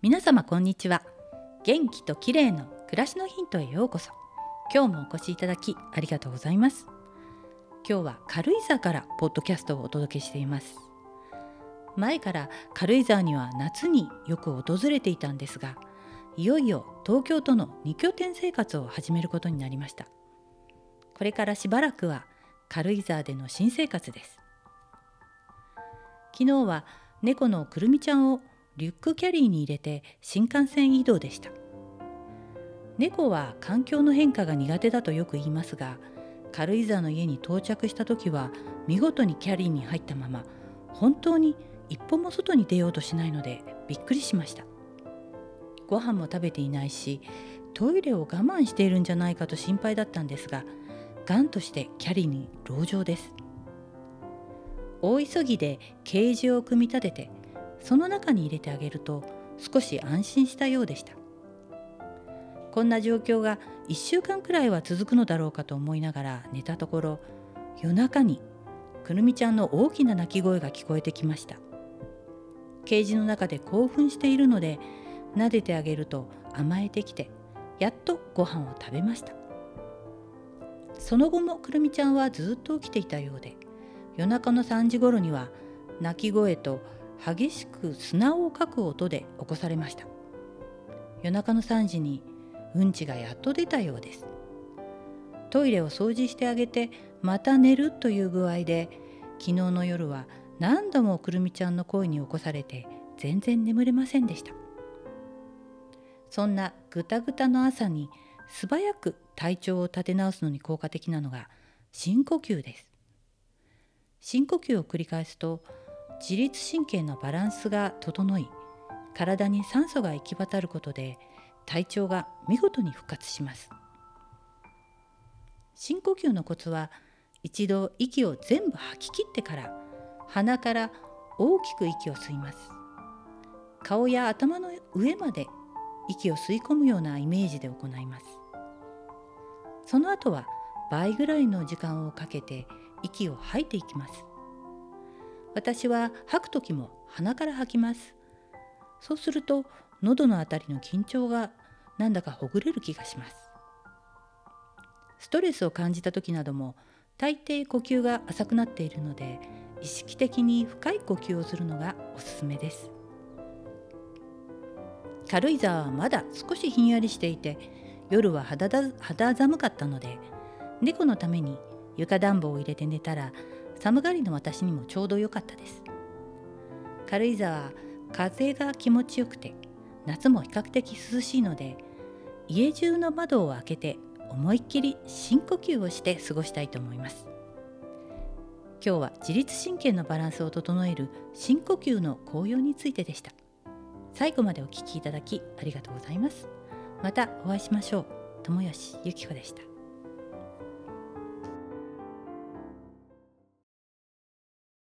皆様こんにちは。元気と綺麗の暮らしのヒントへようこそ。今日もお越しいただきありがとうございます。今日は軽井沢からポッドキャストをお届けしています。前から軽井沢には夏によく訪れていたんですがいよいよ東京との2拠点生活を始めることになりました。これからしばらくは軽井沢での新生活です。昨日は猫のくるみちゃんをリュックキャリーに入れて新幹線移動でした。猫は環境の変化が苦手だとよく言いますが軽井沢の家に到着した時は見事にキャリーに入ったまま本当に一歩も外に出ようとしないのでびっくりしました。ご飯も食べていないしトイレを我慢しているんじゃないかと心配だったんですががんとしてキャリーに籠城です。大急ぎでケージを組み立ててその中に入れてあげると少し安心したようでした。こんな状況が1週間くらいは続くのだろうかと思いながら寝たところ夜中にくるみちゃんの大きな泣き声が聞こえてきました。ケージの中で興奮しているので撫でてあげると甘えてきてやっとご飯を食べました。その後もくるみちゃんはずっと起きていたようで夜中の3時頃には泣き声と激しく砂をかく音で起こされました。夜中の3時にうんちがやっと出たようです。トイレを掃除してあげてまた寝るという具合で昨日の夜は何度もくるみちゃんの声に起こされて全然眠れませんでした。そんなぐたぐたの朝に素早く体調を立て直すのに効果的なのが深呼吸です。深呼吸を繰り返すと自律神経のバランスが整い体に酸素が行き渡ることで体調が見事に復活します。深呼吸のコツは一度息を全部吐き切ってから鼻から大きく息を吸います。顔や頭の上まで息を吸い込むようなイメージで行います。その後は倍ぐらいの時間をかけて息を吐いていきます。私は吐く時も鼻から吐きます。そうすると喉のあたりの緊張がなんだかほぐれる気がします。ストレスを感じた時なども大抵呼吸が浅くなっているので意識的に深い呼吸をするのがおすすめです。軽井沢はまだ少しひんやりしていて夜は肌肌寒かったので猫のために床暖房を入れて寝たら寒がりの私にもちょうど良かったです。軽井沢は風が気持ちよくて夏も比較的涼しいので家中の窓を開けて思いっきり深呼吸をして過ごしたいと思います。今日は自律神経のバランスを整える深呼吸の効用についてでした。最後までお聞きいただきありがとうございます。またお会いしましょう。友吉ゆき子でした。